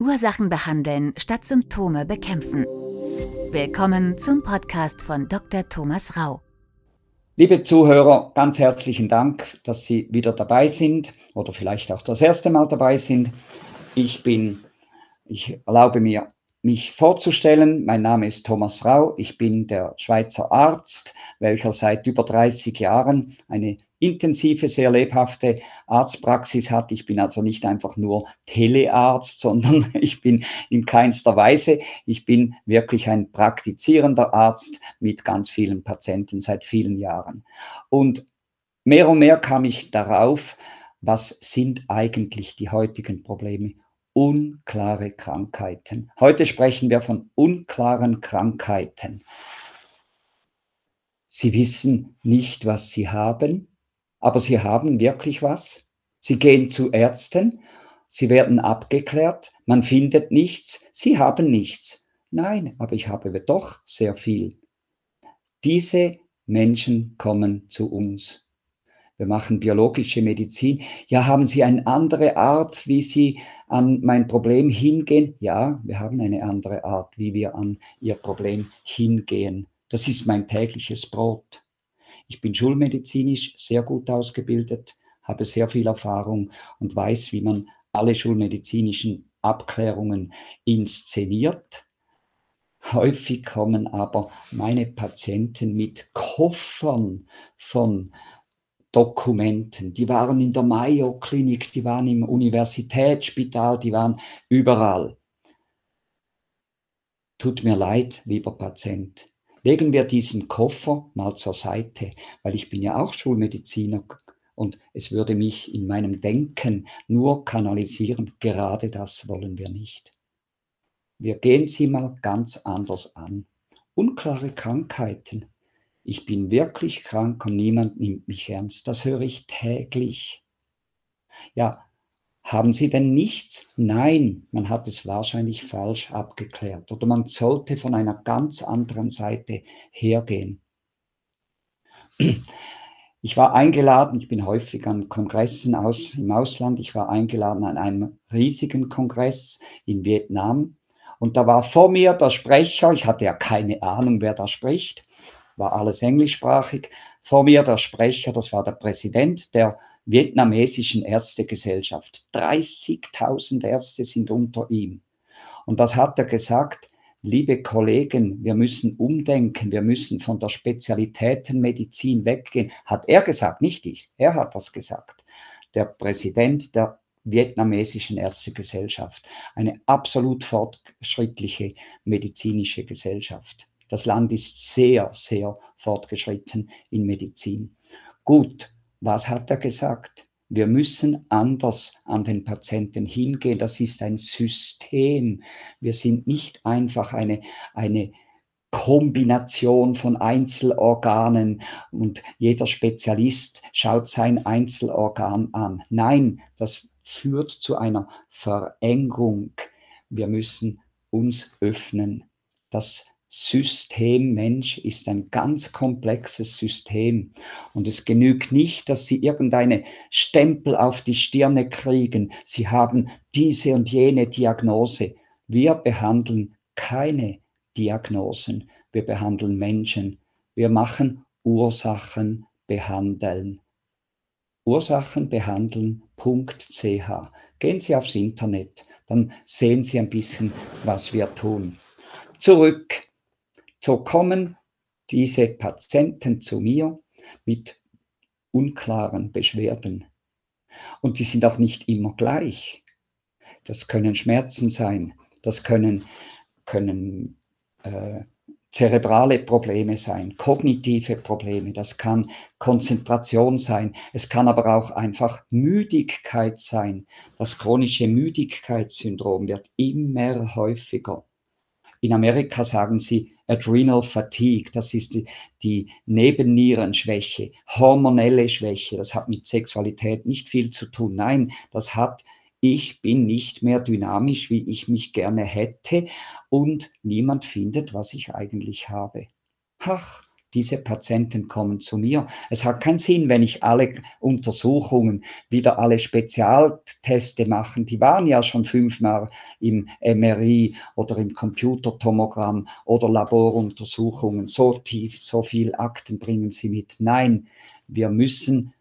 Ursachen behandeln statt Symptome bekämpfen. Willkommen zum Podcast von Dr. Thomas Rau. Liebe Zuhörer, ganz herzlichen Dank, dass Sie wieder dabei sind oder vielleicht auch das erste Mal dabei sind. Ich bin, ich erlaube mir mich vorzustellen. Mein Name ist Thomas Rau. Ich bin der Schweizer Arzt, welcher seit über 30 Jahren eine intensive, sehr lebhafte Arztpraxis hat. Ich bin also nicht einfach nur Telearzt, sondern ich bin in keinster Weise. Ich bin wirklich ein praktizierender Arzt mit ganz vielen Patienten seit vielen Jahren. Und mehr und mehr kam ich darauf, was sind eigentlich die heutigen Probleme unklare Krankheiten. Heute sprechen wir von unklaren Krankheiten. Sie wissen nicht, was sie haben, aber sie haben wirklich was. Sie gehen zu Ärzten, sie werden abgeklärt, man findet nichts, sie haben nichts. Nein, aber ich habe doch sehr viel. Diese Menschen kommen zu uns wir machen biologische Medizin. Ja, haben Sie eine andere Art, wie Sie an mein Problem hingehen? Ja, wir haben eine andere Art, wie wir an Ihr Problem hingehen. Das ist mein tägliches Brot. Ich bin schulmedizinisch sehr gut ausgebildet, habe sehr viel Erfahrung und weiß, wie man alle schulmedizinischen Abklärungen inszeniert. Häufig kommen aber meine Patienten mit Koffern von Dokumenten. Die waren in der Mayo-Klinik, die waren im Universitätsspital, die waren überall. Tut mir leid, lieber Patient. Legen wir diesen Koffer mal zur Seite, weil ich bin ja auch Schulmediziner und es würde mich in meinem Denken nur kanalisieren. Gerade das wollen wir nicht. Wir gehen sie mal ganz anders an. Unklare Krankheiten ich bin wirklich krank und niemand nimmt mich ernst. Das höre ich täglich. Ja, haben Sie denn nichts? Nein, man hat es wahrscheinlich falsch abgeklärt oder man sollte von einer ganz anderen Seite hergehen. Ich war eingeladen, ich bin häufig an Kongressen aus, im Ausland, ich war eingeladen an einem riesigen Kongress in Vietnam und da war vor mir der Sprecher, ich hatte ja keine Ahnung, wer da spricht, war alles englischsprachig. Vor mir der Sprecher, das war der Präsident der vietnamesischen Ärztegesellschaft. 30.000 Ärzte sind unter ihm. Und das hat er gesagt, liebe Kollegen, wir müssen umdenken, wir müssen von der Spezialitätenmedizin weggehen. Hat er gesagt, nicht ich, er hat das gesagt. Der Präsident der vietnamesischen Ärztegesellschaft, eine absolut fortschrittliche medizinische Gesellschaft. Das Land ist sehr, sehr fortgeschritten in Medizin. Gut, was hat er gesagt? Wir müssen anders an den Patienten hingehen. Das ist ein System. Wir sind nicht einfach eine, eine Kombination von Einzelorganen und jeder Spezialist schaut sein Einzelorgan an. Nein, das führt zu einer Verengung. Wir müssen uns öffnen. Das System Mensch ist ein ganz komplexes System und es genügt nicht, dass Sie irgendeine Stempel auf die Stirne kriegen. Sie haben diese und jene Diagnose. Wir behandeln keine Diagnosen. Wir behandeln Menschen. Wir machen Ursachen behandeln. Ursachen behandeln.ch. Gehen Sie aufs Internet, dann sehen Sie ein bisschen, was wir tun. Zurück so kommen diese Patienten zu mir mit unklaren Beschwerden. Und die sind auch nicht immer gleich. Das können Schmerzen sein, das können, können äh, zerebrale Probleme sein, kognitive Probleme, das kann Konzentration sein, es kann aber auch einfach Müdigkeit sein. Das chronische Müdigkeitssyndrom wird immer häufiger. In Amerika sagen sie Adrenal Fatigue, das ist die, die Nebennierenschwäche, hormonelle Schwäche, das hat mit Sexualität nicht viel zu tun. Nein, das hat, ich bin nicht mehr dynamisch, wie ich mich gerne hätte und niemand findet, was ich eigentlich habe. Ach, Diese Patienten kommen zu mir. Es hat keinen Sinn, wenn ich alle Untersuchungen, wieder alle Spezialteste machen. Die waren ja schon fünfmal im MRI oder im Computertomogramm oder Laboruntersuchungen. So tief, so viel Akten bringen sie mit. Nein, wir müssen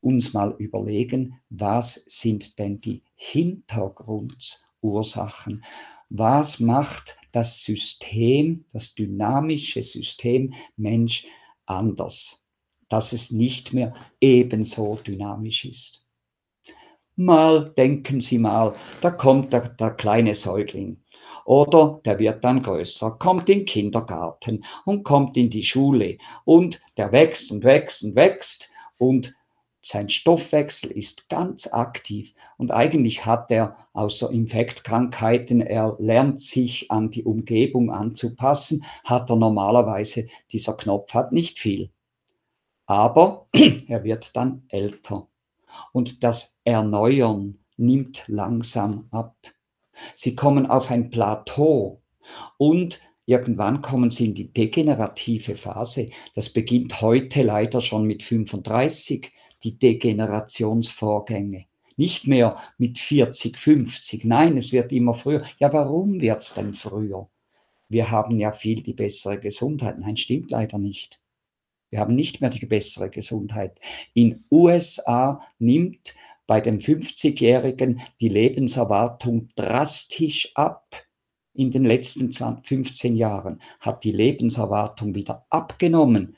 uns mal überlegen, was sind denn die Hintergrundursachen? Was macht das System, das dynamische System Mensch anders, dass es nicht mehr ebenso dynamisch ist. Mal denken Sie mal, da kommt der, der kleine Säugling. Oder der wird dann größer, kommt in den Kindergarten und kommt in die Schule. Und der wächst und wächst und wächst und sein Stoffwechsel ist ganz aktiv und eigentlich hat er außer Infektkrankheiten, er lernt sich an die Umgebung anzupassen, hat er normalerweise, dieser Knopf hat nicht viel. Aber er wird dann älter und das Erneuern nimmt langsam ab. Sie kommen auf ein Plateau und Irgendwann kommen sie in die degenerative Phase. Das beginnt heute leider schon mit 35 die Degenerationsvorgänge. Nicht mehr mit 40, 50, nein, es wird immer früher. Ja, warum wird es denn früher? Wir haben ja viel die bessere Gesundheit. Nein, stimmt leider nicht. Wir haben nicht mehr die bessere Gesundheit. In USA nimmt bei den 50-Jährigen die Lebenserwartung drastisch ab. In den letzten 20, 15 Jahren hat die Lebenserwartung wieder abgenommen.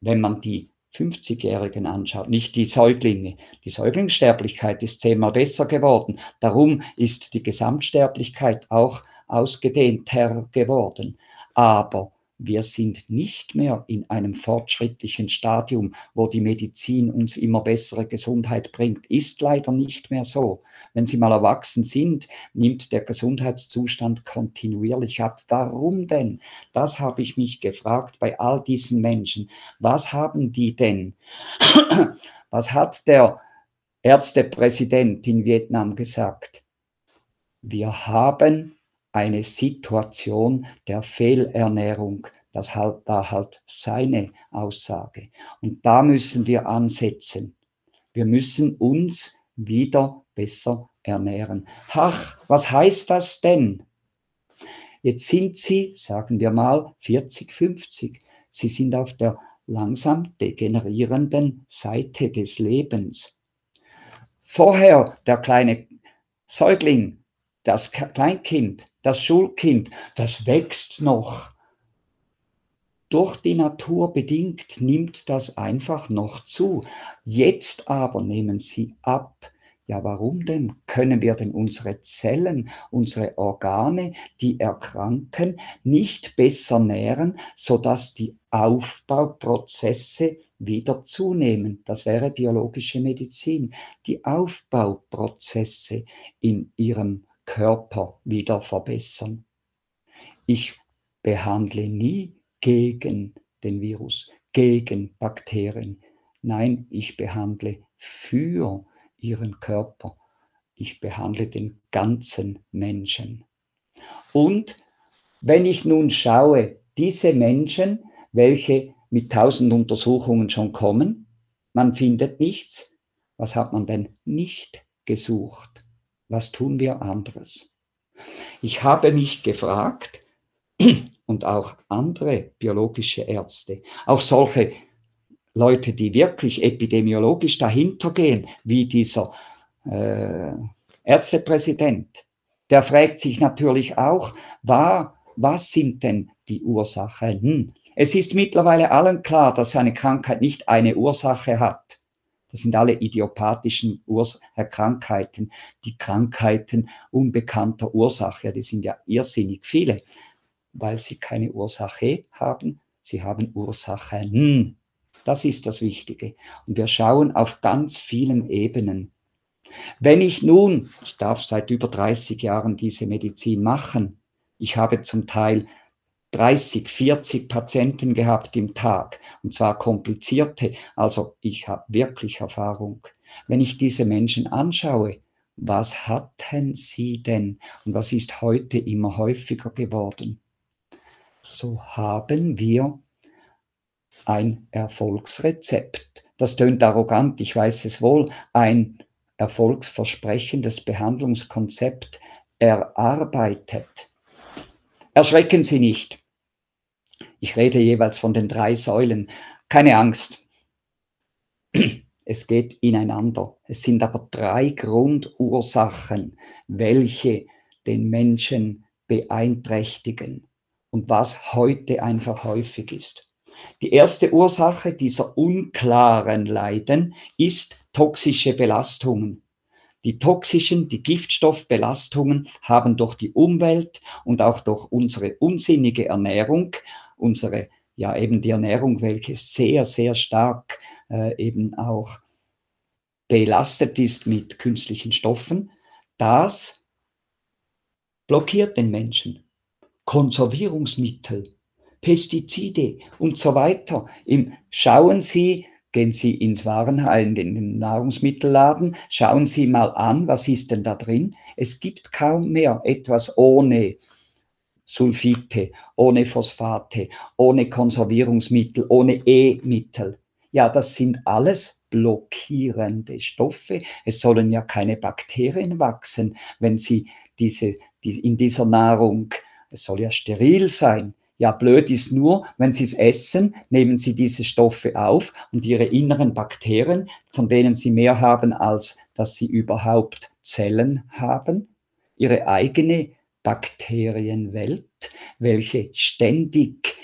Wenn man die 50-Jährigen anschaut, nicht die Säuglinge. Die Säuglingssterblichkeit ist zehnmal besser geworden. Darum ist die Gesamtsterblichkeit auch ausgedehnter geworden. Aber wir sind nicht mehr in einem fortschrittlichen Stadium, wo die Medizin uns immer bessere Gesundheit bringt. Ist leider nicht mehr so. Wenn Sie mal erwachsen sind, nimmt der Gesundheitszustand kontinuierlich ab. Warum denn? Das habe ich mich gefragt bei all diesen Menschen. Was haben die denn? Was hat der Ärztepräsident in Vietnam gesagt? Wir haben eine Situation der Fehlernährung. Das war halt seine Aussage. Und da müssen wir ansetzen. Wir müssen uns wieder besser ernähren. Ach, was heißt das denn? Jetzt sind Sie, sagen wir mal, 40, 50. Sie sind auf der langsam degenerierenden Seite des Lebens. Vorher der kleine Säugling das Kleinkind, das Schulkind, das wächst noch. Durch die Natur bedingt nimmt das einfach noch zu. Jetzt aber nehmen sie ab. Ja, warum denn? Können wir denn unsere Zellen, unsere Organe, die erkranken, nicht besser nähren, sodass die Aufbauprozesse wieder zunehmen? Das wäre biologische Medizin. Die Aufbauprozesse in ihrem Körper wieder verbessern. Ich behandle nie gegen den Virus, gegen Bakterien. Nein, ich behandle für ihren Körper. Ich behandle den ganzen Menschen. Und wenn ich nun schaue, diese Menschen, welche mit tausend Untersuchungen schon kommen, man findet nichts, was hat man denn nicht gesucht? Was tun wir anderes? Ich habe mich gefragt und auch andere biologische Ärzte, auch solche Leute, die wirklich epidemiologisch dahinter gehen, wie dieser äh, Ärztepräsident, der fragt sich natürlich auch, war, was sind denn die Ursachen? Es ist mittlerweile allen klar, dass eine Krankheit nicht eine Ursache hat. Das sind alle idiopathischen Urs Krankheiten, die Krankheiten unbekannter Ursache. Die sind ja irrsinnig viele, weil sie keine Ursache haben. Sie haben Ursachen. Das ist das Wichtige. Und wir schauen auf ganz vielen Ebenen. Wenn ich nun, ich darf seit über 30 Jahren diese Medizin machen, ich habe zum Teil 30, 40 Patienten gehabt im Tag und zwar komplizierte. Also ich habe wirklich Erfahrung. Wenn ich diese Menschen anschaue, was hatten sie denn und was ist heute immer häufiger geworden? So haben wir ein Erfolgsrezept. Das tönt arrogant, ich weiß es wohl, ein erfolgsversprechendes Behandlungskonzept erarbeitet. Erschrecken Sie nicht. Ich rede jeweils von den drei Säulen. Keine Angst. Es geht ineinander. Es sind aber drei Grundursachen, welche den Menschen beeinträchtigen und was heute einfach häufig ist. Die erste Ursache dieser unklaren Leiden ist toxische Belastungen. Die toxischen, die Giftstoffbelastungen haben durch die Umwelt und auch durch unsere unsinnige Ernährung, unsere, ja eben die Ernährung, welche sehr, sehr stark äh, eben auch belastet ist mit künstlichen Stoffen, das blockiert den Menschen. Konservierungsmittel, Pestizide und so weiter. Im, schauen Sie, gehen Sie ins Warenheim, in den Nahrungsmittelladen, schauen Sie mal an, was ist denn da drin? Es gibt kaum mehr etwas ohne Sulfite, ohne Phosphate, ohne Konservierungsmittel, ohne E-Mittel. Ja, das sind alles blockierende Stoffe. Es sollen ja keine Bakterien wachsen, wenn Sie diese, die, in dieser Nahrung, es soll ja steril sein. Ja, blöd ist nur, wenn Sie es essen, nehmen Sie diese Stoffe auf und Ihre inneren Bakterien, von denen Sie mehr haben, als dass Sie überhaupt Zellen haben, Ihre eigene Bakterienwelt, welche ständig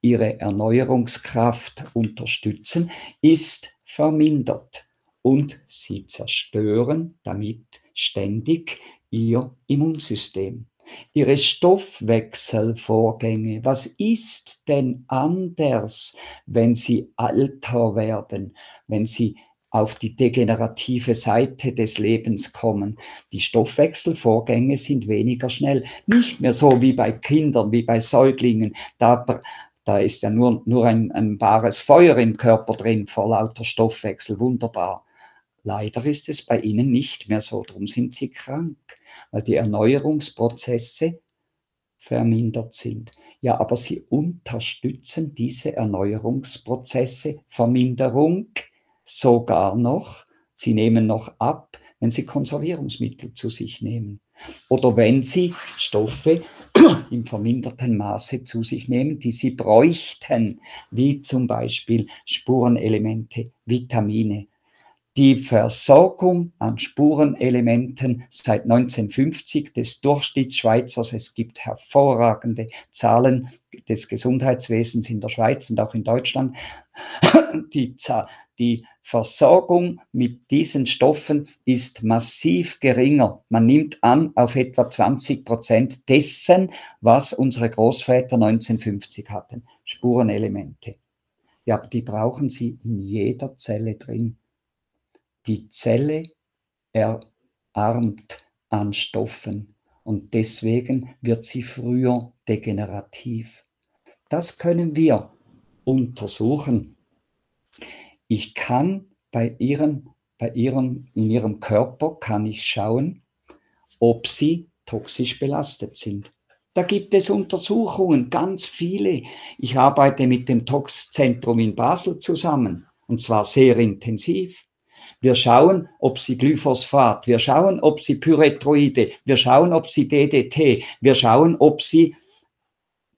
ihre Erneuerungskraft unterstützen, ist vermindert und sie zerstören damit ständig ihr Immunsystem ihre Stoffwechselvorgänge. Was ist denn anders, wenn sie älter werden, wenn sie auf die degenerative Seite des Lebens kommen. Die Stoffwechselvorgänge sind weniger schnell. Nicht mehr so wie bei Kindern, wie bei Säuglingen. Da, da ist ja nur, nur ein, ein wahres Feuer im Körper drin vor lauter Stoffwechsel. Wunderbar. Leider ist es bei ihnen nicht mehr so. Darum sind sie krank weil die Erneuerungsprozesse vermindert sind. Ja, aber sie unterstützen diese Erneuerungsprozesse, Verminderung sogar noch. Sie nehmen noch ab, wenn sie Konservierungsmittel zu sich nehmen. Oder wenn sie Stoffe im verminderten Maße zu sich nehmen, die sie bräuchten, wie zum Beispiel Spurenelemente, Vitamine, die Versorgung an Spurenelementen seit 1950 des Durchschnittsschweizers. Es gibt hervorragende Zahlen des Gesundheitswesens in der Schweiz und auch in Deutschland. Die, die Versorgung mit diesen Stoffen ist massiv geringer. Man nimmt an auf etwa 20 Prozent dessen, was unsere Großväter 1950 hatten. Spurenelemente. Ja, die brauchen sie in jeder Zelle drin. Die Zelle erarmt an Stoffen und deswegen wird sie früher degenerativ. Das können wir untersuchen. Ich kann bei ihren, bei ihren, in ihrem Körper kann ich schauen, ob sie toxisch belastet sind. Da gibt es Untersuchungen, ganz viele. Ich arbeite mit dem Toxzentrum in Basel zusammen und zwar sehr intensiv. Wir schauen, ob sie Glyphosphat, wir schauen, ob sie Pyretroide, wir schauen, ob sie DDT, wir schauen, ob sie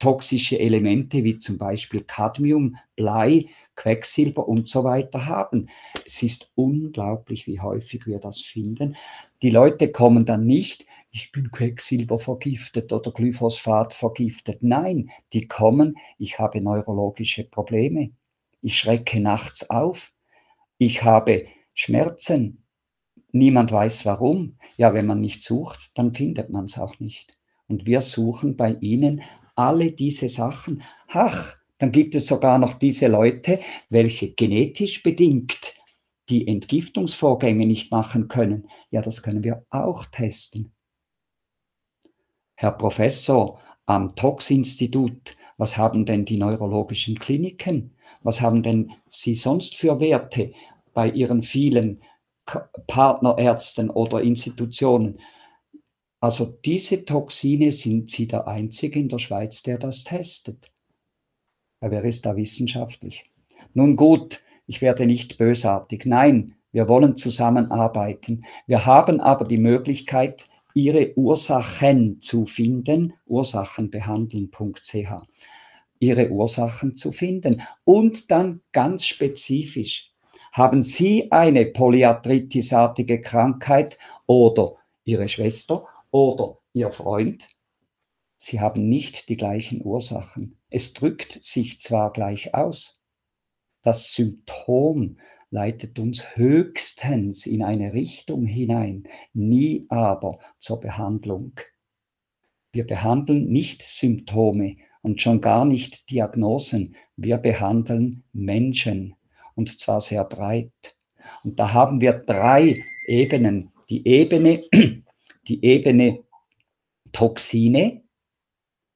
toxische Elemente wie zum Beispiel Cadmium, Blei, Quecksilber und so weiter haben. Es ist unglaublich, wie häufig wir das finden. Die Leute kommen dann nicht, ich bin Quecksilber vergiftet oder Glyphosphat vergiftet. Nein, die kommen, ich habe neurologische Probleme. Ich schrecke nachts auf. Ich habe Schmerzen. Niemand weiß warum. Ja, wenn man nicht sucht, dann findet man es auch nicht. Und wir suchen bei ihnen alle diese Sachen. Ach, dann gibt es sogar noch diese Leute, welche genetisch bedingt die Entgiftungsvorgänge nicht machen können. Ja, das können wir auch testen. Herr Professor am Tox-Institut, was haben denn die neurologischen Kliniken? Was haben denn Sie sonst für Werte? Bei ihren vielen Partnerärzten oder Institutionen. Also diese Toxine sind sie der Einzige in der Schweiz, der das testet. wer ist da wissenschaftlich? nun gut, ich werde nicht bösartig. Nein, wir wollen zusammenarbeiten. Wir haben aber die Möglichkeit, ihre Ursachen zu finden, ursachenbehandeln.ch, ihre Ursachen zu finden und dann ganz spezifisch. Haben Sie eine polyarthritisartige Krankheit oder Ihre Schwester oder Ihr Freund? Sie haben nicht die gleichen Ursachen. Es drückt sich zwar gleich aus. Das Symptom leitet uns höchstens in eine Richtung hinein, nie aber zur Behandlung. Wir behandeln nicht Symptome und schon gar nicht Diagnosen, wir behandeln Menschen und zwar sehr breit. Und da haben wir drei Ebenen. Die Ebene, die Ebene Toxine,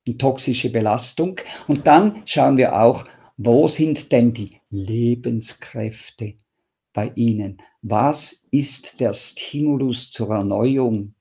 die toxische Belastung. Und dann schauen wir auch, wo sind denn die Lebenskräfte bei Ihnen? Was ist der Stimulus zur Erneuerung,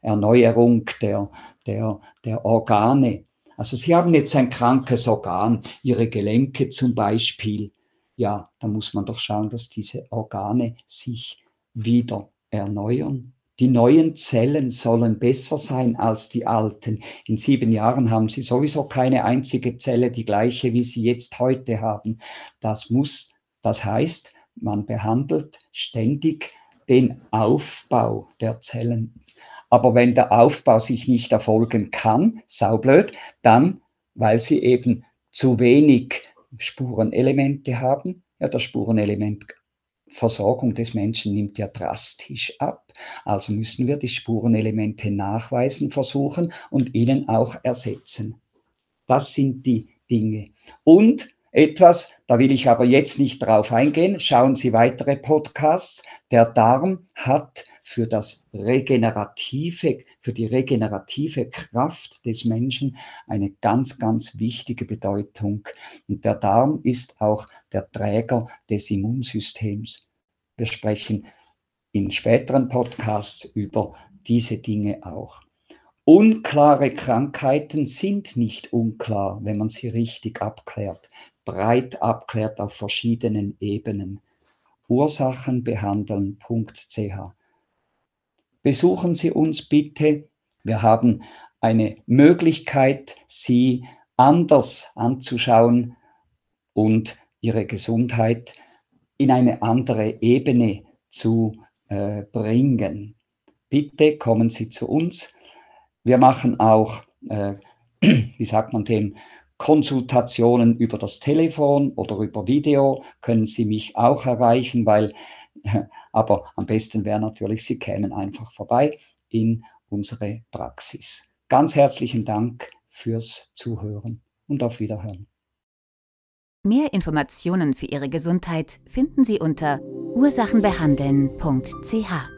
Erneuerung der, der, der Organe? Also Sie haben jetzt ein krankes Organ, Ihre Gelenke zum Beispiel. Ja, da muss man doch schauen, dass diese Organe sich wieder erneuern. Die neuen Zellen sollen besser sein als die alten. In sieben Jahren haben sie sowieso keine einzige Zelle, die gleiche, wie sie jetzt heute haben. Das muss, das heißt, man behandelt ständig den Aufbau der Zellen. Aber wenn der Aufbau sich nicht erfolgen kann, saublöd, dann, weil sie eben zu wenig Spurenelemente haben, ja, das Spurenelement Versorgung des Menschen nimmt ja drastisch ab. Also müssen wir die Spurenelemente nachweisen, versuchen und ihnen auch ersetzen. Das sind die Dinge. Und etwas, da will ich aber jetzt nicht drauf eingehen, schauen Sie weitere Podcasts. Der Darm hat für das regenerative, für die regenerative Kraft des Menschen eine ganz, ganz wichtige Bedeutung. Und der Darm ist auch der Träger des Immunsystems. Wir sprechen in späteren Podcasts über diese Dinge auch. Unklare Krankheiten sind nicht unklar, wenn man sie richtig abklärt breit abklärt auf verschiedenen Ebenen. Ursachenbehandeln.ch. Besuchen Sie uns bitte. Wir haben eine Möglichkeit, Sie anders anzuschauen und Ihre Gesundheit in eine andere Ebene zu äh, bringen. Bitte kommen Sie zu uns. Wir machen auch, äh, wie sagt man dem, Konsultationen über das Telefon oder über Video können Sie mich auch erreichen, weil, aber am besten wäre natürlich, Sie kämen einfach vorbei in unsere Praxis. Ganz herzlichen Dank fürs Zuhören und auf Wiederhören. Mehr Informationen für Ihre Gesundheit finden Sie unter ursachenbehandeln.ch.